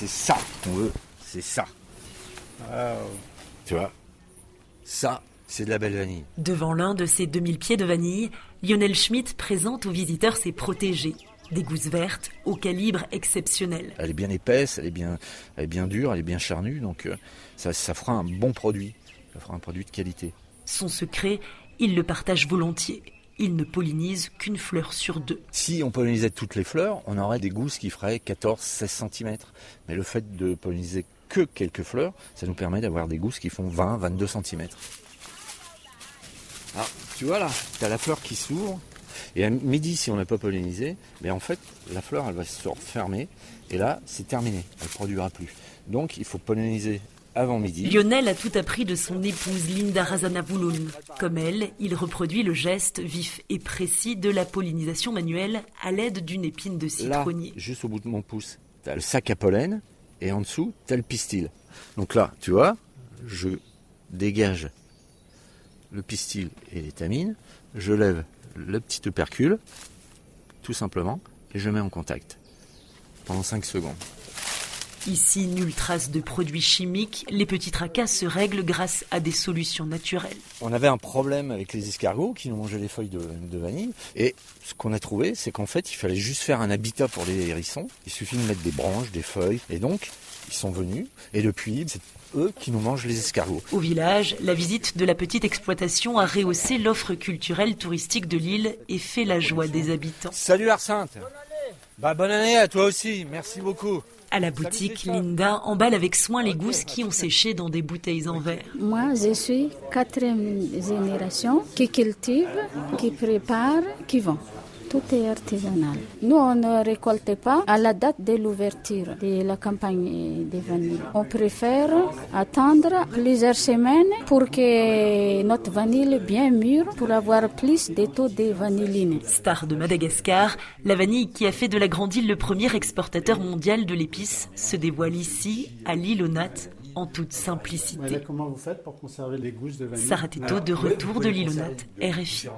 c'est ça qu'on veut. C'est ça. Tu vois? Ça, c'est de la belle vanille. Devant l'un de ces 2000 pieds de vanille, Lionel Schmitt présente aux visiteurs ses protégés. Des gousses vertes au calibre exceptionnel. Elle est bien épaisse, elle est bien, elle est bien dure, elle est bien charnue, donc euh, ça, ça fera un bon produit. Ça fera un produit de qualité. Son secret, il le partage volontiers. Il ne pollinise qu'une fleur sur deux. Si on pollinisait toutes les fleurs, on aurait des gousses qui feraient 14-16 cm. Mais le fait de polliniser que quelques fleurs, ça nous permet d'avoir des gousses qui font 20-22 cm. Ah, tu vois là, tu as la fleur qui s'ouvre. Et à midi, si on n'a pas pollinisé, mais en fait, la fleur, elle va se refermer. Et là, c'est terminé. Elle ne produira plus. Donc, il faut polliniser avant midi. Lionel a tout appris de son épouse Linda Razanavouloun. Comme elle, il reproduit le geste vif et précis de la pollinisation manuelle à l'aide d'une épine de citronnier. Là, juste au bout de mon pouce, tu as le sac à pollen et en dessous, tu as le pistil. Donc là, tu vois, je dégage le pistil et l'étamine, je lève le petit opercule, tout simplement, et je mets en contact pendant 5 secondes. Ici, nulle trace de produits chimiques, les petits tracas se règlent grâce à des solutions naturelles. On avait un problème avec les escargots qui nous mangeaient les feuilles de, de vanille. Et ce qu'on a trouvé, c'est qu'en fait, il fallait juste faire un habitat pour les hérissons. Il suffit de mettre des branches, des feuilles. Et donc, ils sont venus. Et depuis, c'est eux qui nous mangent les escargots. Au village, la visite de la petite exploitation a rehaussé l'offre culturelle touristique de l'île et fait la joie des habitants. Salut Arsinte bah, Bonne année à toi aussi, merci beaucoup à la boutique, Linda emballe avec soin les gousses qui ont séché dans des bouteilles en verre. Moi, je suis quatrième génération qui cultive, qui prépare, qui vend. Tout est artisanal. Nous, on ne récolte pas à la date de l'ouverture de la campagne des vanilles. On préfère attendre plusieurs semaines pour que notre vanille bien mûre pour avoir plus de taux de vanilline. Star de Madagascar, la vanille qui a fait de la Grande Île le premier exportateur mondial de l'épice se dévoile ici, à l'île aux nattes, en toute simplicité. comment vous faites pour conserver les gousses de vanille? Sarah Teto, de retour de l'île aux nattes, RFI.